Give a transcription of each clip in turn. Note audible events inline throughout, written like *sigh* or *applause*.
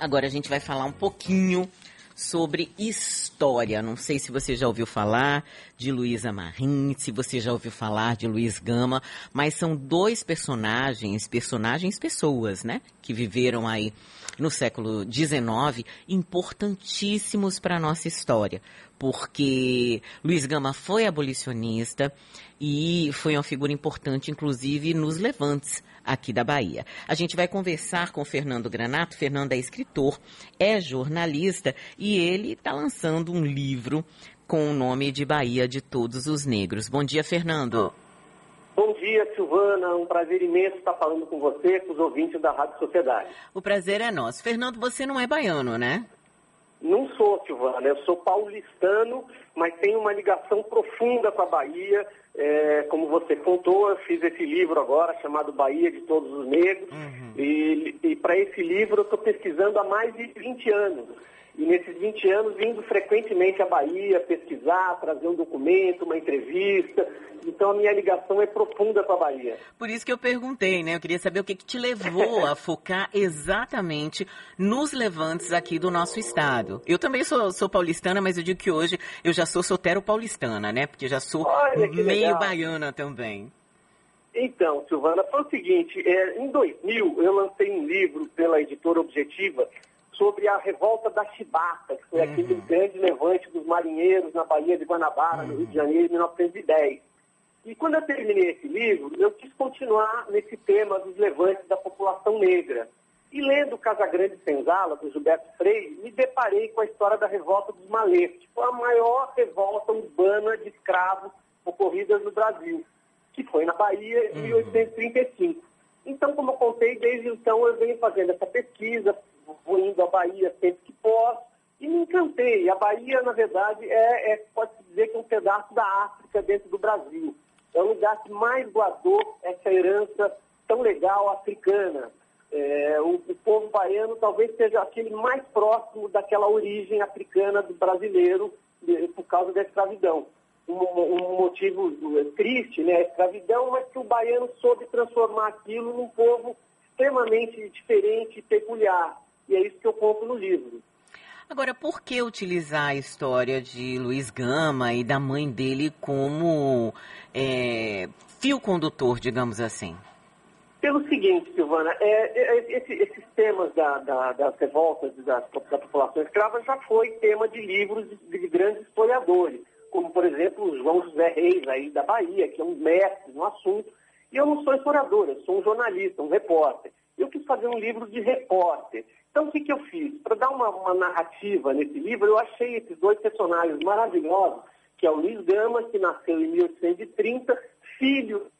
Agora a gente vai falar um pouquinho sobre história. Não sei se você já ouviu falar de Luísa Marim, se você já ouviu falar de Luiz Gama, mas são dois personagens, personagens pessoas, né? Que viveram aí no século XIX, importantíssimos para a nossa história. Porque Luiz Gama foi abolicionista e foi uma figura importante, inclusive, nos levantes aqui da Bahia. A gente vai conversar com Fernando Granato. Fernando é escritor, é jornalista e ele está lançando um livro com o nome de Bahia de Todos os Negros. Bom dia, Fernando. Bom dia, Silvana. Um prazer imenso estar falando com você, com os ouvintes da Rádio Sociedade. O prazer é nosso. Fernando, você não é baiano, né? Não sou, Silvana. Eu sou paulistano, mas tenho uma ligação profunda com a Bahia. É, como você contou, eu fiz esse livro agora chamado Bahia de Todos os Negros. Uhum. E, e para esse livro eu estou pesquisando há mais de 20 anos. E nesses 20 anos, vindo frequentemente à Bahia pesquisar, trazer um documento, uma entrevista. Então a minha ligação é profunda com a Bahia. Por isso que eu perguntei, né? Eu queria saber o que, que te levou a *laughs* focar exatamente nos levantes aqui do nosso estado. Eu também sou, sou paulistana, mas eu digo que hoje eu já sou solteiro paulistana, né? Porque já sou meio legal. baiana também. Então, Silvana, foi o seguinte, é, em 2000 eu lancei um livro pela editora Objetiva sobre a revolta da Chibata, que foi uhum. aquele grande levante dos marinheiros na Baía de Guanabara, uhum. no Rio de Janeiro, em 1910. E quando eu terminei esse livro, eu quis continuar nesse tema dos levantes da população negra. E lendo Casagrande Senzala, do Gilberto Freire, me deparei com a história da revolta dos maletes, que foi a maior revolta urbana de escravos ocorrida no Brasil, que foi na Bahia em uhum. 1835. Então, como eu contei, desde então eu venho fazendo essa pesquisa, vou indo à Bahia sempre que posso, e me encantei. A Bahia, na verdade, é, é pode-se dizer que é um pedaço da África dentro do Brasil. É o lugar que mais guardou essa herança tão legal africana. É, o, o, povo baiano talvez seja aquele mais próximo daquela origem africana do brasileiro por causa da escravidão. Um, um, motivo triste, né? A escravidão, mas que o baiano soube transformar aquilo num povo extremamente diferente e peculiar. E é isso que eu conto no livro. Agora, por que utilizar a história de Luiz Gama e da mãe dele como é, fio condutor, digamos assim? Pelo seguinte, Silvana, é, é, esse, esses temas da, da, das revoltas da, da população escrava já foi tema de livros de, de, grandes historiadores, como, por exemplo, o João José Reis, aí da Bahia, que é um mestre no assunto. E eu não sou historiador, eu sou um jornalista, um repórter. Eu quis fazer um livro de repórter. Então, o que, que eu fiz? Para dar uma, uma, narrativa nesse livro, eu achei esses dois personagens maravilhosos, que é o Luiz Gama, que nasceu em 1830, filho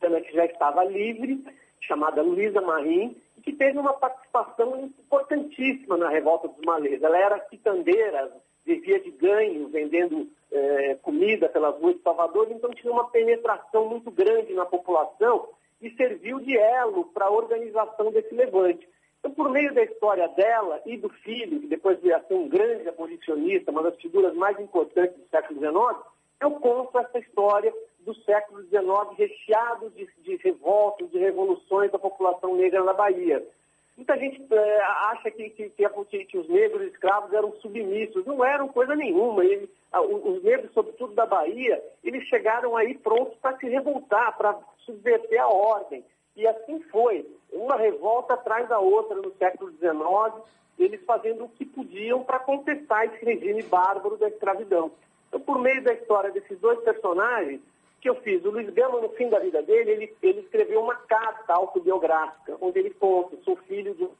que já estava livre, chamada Luísa Marim, e que teve uma participação importantíssima na Revolta dos Malês. Ela era quitandeira, vivia de ganho, vendendo eh, comida pelas ruas de Salvador, então tinha uma penetração muito grande na população e serviu de elo para a organização desse levante. Então, por meio da história dela e do filho, que depois veio a ser um grande abolicionista, uma das figuras mais importantes do século XIX, eu conto essa história do século XIX recheado de, de revoltas, de revoluções da população negra na Bahia. Muita gente é, acha que, que, que, que, os negros escravos eram submissos. Não eram coisa nenhuma. Ele, os negros, sobretudo da Bahia, eles chegaram aí prontos para se revoltar, para subverter a ordem. E assim foi, uma revolta atrás da outra no século XIX, eles fazendo o que podiam para contestar esse regime bárbaro da escravidão. Então, por meio da história desses dois personagens, que eu fiz, o Luiz Gama, no fim da vida dele, ele, ele escreveu uma carta autobiográfica, onde ele conta, sou filho de um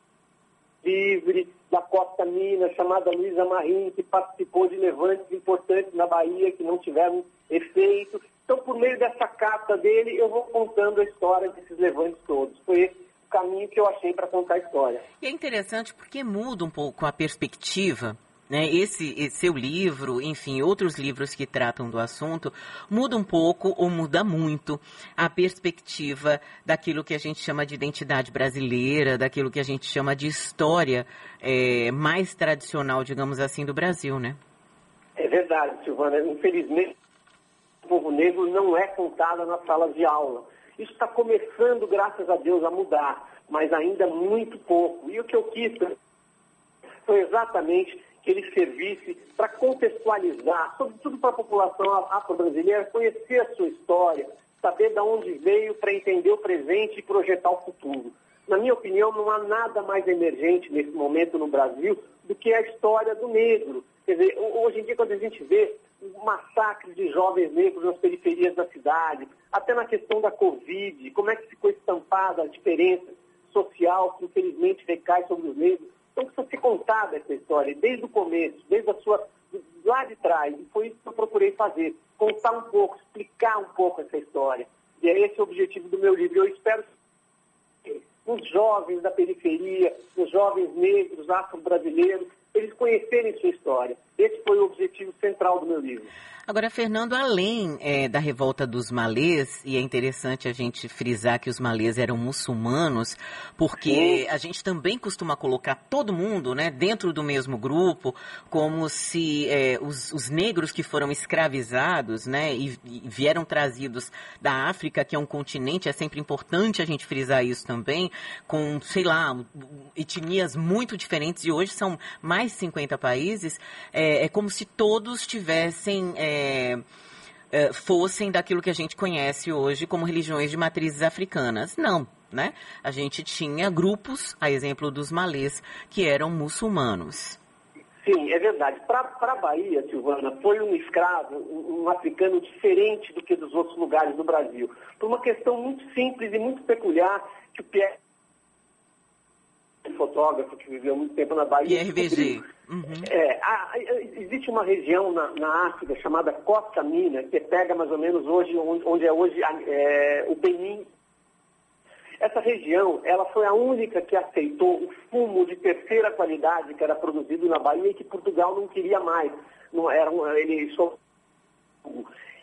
livre da Costa Minas, chamada Luísa Marim, que participou de levantes importantes na Bahia, que não tiveram efeito. Então, por meio dessa carta dele, eu vou contando a história desses levantes todos. Foi esse o caminho que eu achei para contar a história. E é interessante porque muda um pouco a perspectiva. Né, esse, seu livro, enfim, outros livros que tratam do assunto, muda um pouco ou muda muito a perspectiva daquilo que a gente chama de identidade brasileira, daquilo que a gente chama de história é, mais tradicional, digamos assim, do Brasil, né? É verdade, Silvana. Infelizmente, povo negro não é contado nas salas de aula. Isso está começando, graças a Deus, a mudar, mas ainda muito pouco. E o que eu quis foi exatamente que ele servisse para contextualizar, sobretudo para a população afro-brasileira, conhecer a sua história, saber de onde veio para entender o presente e projetar o futuro. Na minha opinião, não há nada mais emergente nesse momento no Brasil do que a história do negro. Quer dizer, hoje em dia, quando a gente vê um massacre de jovens negros nas periferias da cidade, até na questão da Covid, como é que ficou estampada a diferença social que infelizmente recai sobre os negros. Então precisa ser contada essa história, desde o começo, desde a sua. lá de trás. E foi isso que eu procurei fazer. Contar um pouco, explicar um pouco essa história. E é esse o objetivo do meu livro. Eu espero que os jovens da periferia, os jovens negros, afro-brasileiros, eles conhecerem sua história. Esse foi o objetivo central do meu livro. Agora, Fernando, além é, da revolta dos malês, e é interessante a gente frisar que os malês eram muçulmanos, porque a gente também costuma colocar todo mundo né, dentro do mesmo grupo, como se é, os, os, negros que foram escravizados né, e, e, vieram trazidos da África, que é um continente, é sempre importante a gente frisar isso também, com, sei lá, etnias muito diferentes, e hoje são mais de 50 países, é, é como se todos tivessem é, é, fossem daquilo que a gente conhece hoje como religiões de matrizes africanas. Não, né? A gente tinha grupos, a exemplo dos malês, que eram muçulmanos. Sim, é verdade. Para a Bahia, Silvana, foi um escravo, um, um, africano diferente do que dos outros lugares do Brasil. Por uma questão muito simples e muito peculiar que o Pierre fotógrafo que viveu muito tempo na Bahia. RBG. Uhum. É, existe uma região na, na, África chamada Costa Mina, que pega mais ou menos hoje, onde, onde é hoje é, o Benin. Essa região, ela foi a única que aceitou o fumo de terceira qualidade que era produzido na Bahia e que Portugal não queria mais. Não era, ele só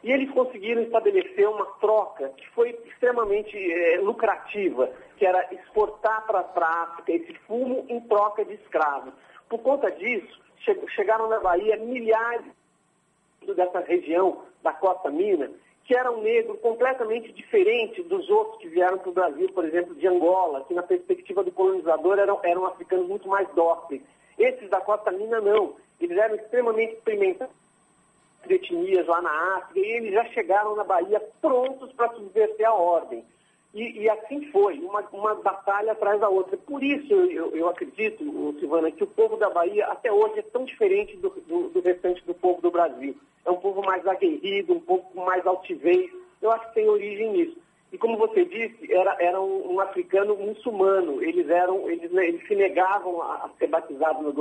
e eles conseguiram estabelecer uma troca que foi extremamente é, lucrativa, que era exportar para a África esse fumo em troca de escravos. Por conta disso, che chegaram na Bahia milhares dessa região da Costa Mina, que era um negro completamente diferente dos outros que vieram para o Brasil, por exemplo, de Angola, que na perspectiva do colonizador eram, eram africanos muito mais dóceis. Esses da Costa Mina não. Eles eram extremamente experimentados etnias lá na África, e eles já chegaram na Bahia prontos para subverter a ordem. E, e, assim foi, uma, uma batalha atrás da outra. Por isso eu, eu acredito, Silvana, que o povo da Bahia até hoje é tão diferente do, do, do restante do povo do Brasil. É um povo mais aguerrido, um pouco mais altivez. Eu acho que tem origem nisso. E como você disse, era, era um, um africano muçulmano. Eles eram, eles, né, eles se negavam a, a ser batizados no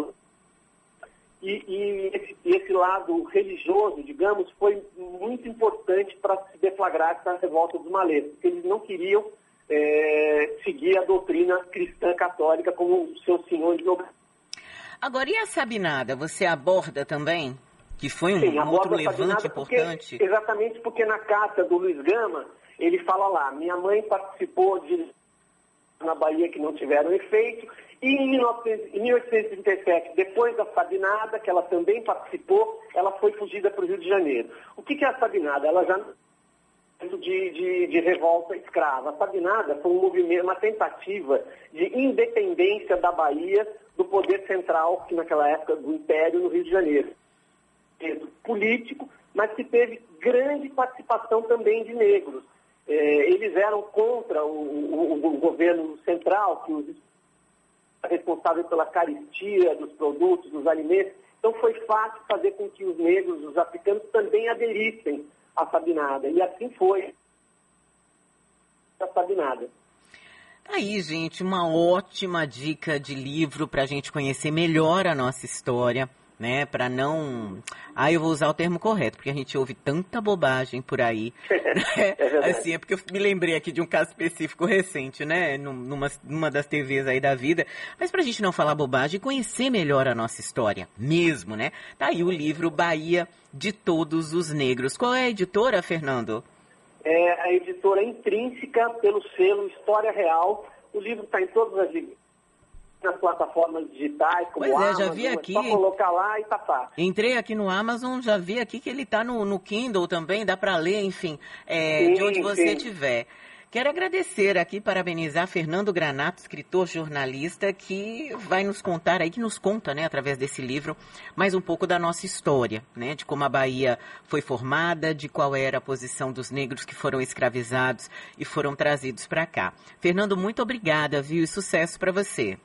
e, e esse, esse, lado religioso, digamos, foi muito importante para se deflagrar essa revolta dos malês, porque eles não queriam é, seguir a doutrina cristã católica como o seu senhor de Agora, e a Sabinada, você aborda também? Que foi um Sim, outro levante importante? Porque, exatamente porque na carta do Luiz Gama, ele fala lá, minha mãe participou de na Bahia que não tiveram efeito, e em, 1837, depois da Sabinada, que ela também participou, ela foi fugida para o Rio de Janeiro. O que, que é a Sabinada? Ela já de, de, de, revolta escrava. A Sabinada foi um movimento, uma tentativa de independência da Bahia do poder central, que naquela época do Império, no Rio de Janeiro. Político, mas que teve grande participação também de negros. É, eles eram contra o, o, o governo central, que os responsável pela caristia dos produtos, dos alimentos. Então foi fácil fazer com que os negros, os africanos, também aderissem à Sabinada. E assim foi a Sabinada. Aí, gente, uma ótima dica de livro para a gente conhecer melhor a nossa história né? Para não. Ah, eu vou usar o termo correto, porque a gente ouve tanta bobagem por aí. *laughs* Né? É assim, é porque eu me lembrei aqui de um caso específico recente, né? Numa, numa das TVs aí da vida. Mas pra gente não falar bobagem conhecer melhor a nossa história mesmo, né? Tá aí o livro Bahia de Todos os Negros. Qual é a editora, Fernando? É a editora intrínseca pelo selo História Real. O livro está em todas as nas plataformas digitais, como pois é, Amazon, já vi aqui. É só colocar lá e tapar. Entrei aqui no Amazon, já vi aqui que ele está no, no, Kindle também, dá para ler, enfim, é, sim, de onde você estiver. Quero agradecer aqui, parabenizar Fernando Granato, escritor, jornalista, que vai nos contar aí, que nos conta, né, através desse livro, mais um pouco da nossa história, né, de como a Bahia foi formada, de qual era a posição dos negros que foram escravizados e foram trazidos para cá. Fernando, muito obrigada, viu, e sucesso para você.